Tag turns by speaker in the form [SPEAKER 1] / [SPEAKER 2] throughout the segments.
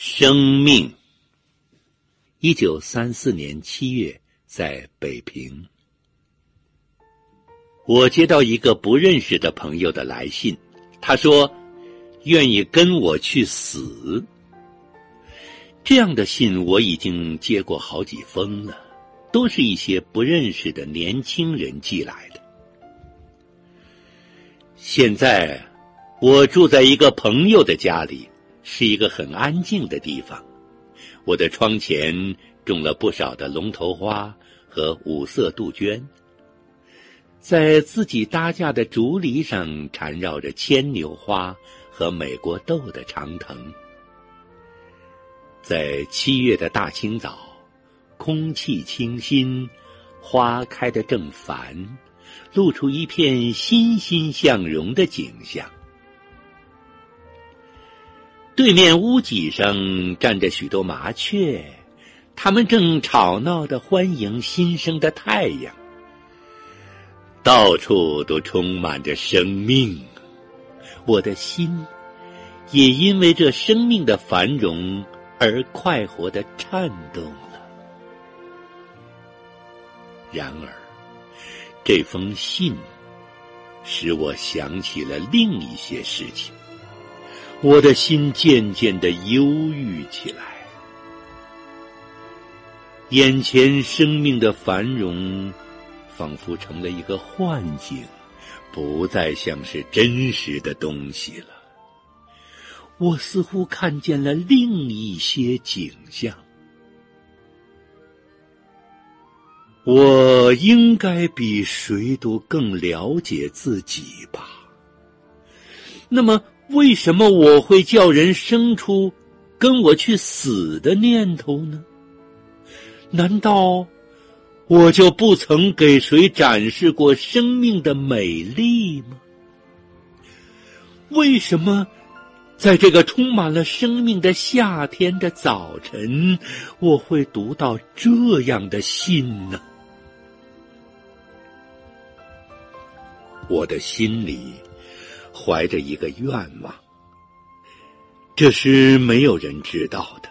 [SPEAKER 1] 生命。一九三四年七月，在北平，我接到一个不认识的朋友的来信，他说愿意跟我去死。这样的信我已经接过好几封了，都是一些不认识的年轻人寄来的。现在我住在一个朋友的家里。是一个很安静的地方，我的窗前种了不少的龙头花和五色杜鹃，在自己搭架的竹篱上缠绕着牵牛花和美国豆的长藤。在七月的大清早，空气清新，花开得正繁，露出一片欣欣向荣的景象。对面屋脊上站着许多麻雀，它们正吵闹的欢迎新生的太阳。到处都充满着生命，我的心也因为这生命的繁荣而快活的颤动了。然而，这封信使我想起了另一些事情。我的心渐渐的忧郁起来，眼前生命的繁荣，仿佛成了一个幻境，不再像是真实的东西了。我似乎看见了另一些景象。我应该比谁都更了解自己吧。那么。为什么我会叫人生出跟我去死的念头呢？难道我就不曾给谁展示过生命的美丽吗？为什么在这个充满了生命的夏天的早晨，我会读到这样的信呢？我的心里。怀着一个愿望，这是没有人知道的。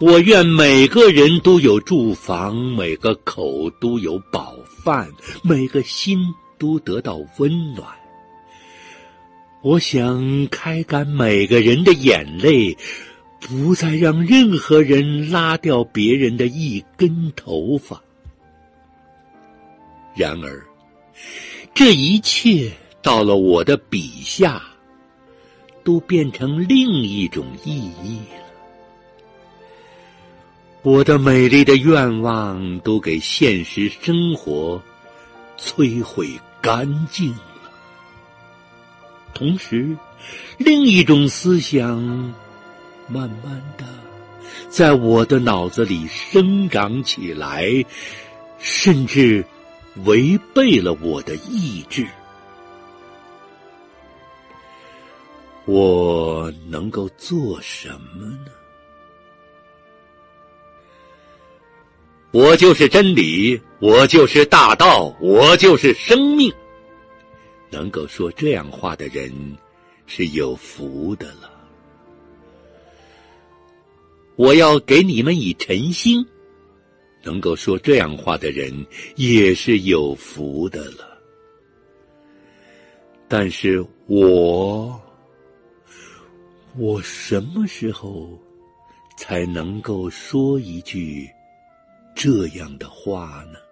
[SPEAKER 1] 我愿每个人都有住房，每个口都有饱饭，每个心都得到温暖。我想开干每个人的眼泪，不再让任何人拉掉别人的一根头发。然而，这一切。到了我的笔下，都变成另一种意义了。我的美丽的愿望都给现实生活摧毁干净了。同时，另一种思想慢慢的在我的脑子里生长起来，甚至违背了我的意志。我能够做什么呢？我就是真理，我就是大道，我就是生命。能够说这样话的人是有福的了。我要给你们以晨星，能够说这样话的人也是有福的了。但是我。我什么时候才能够说一句这样的话呢？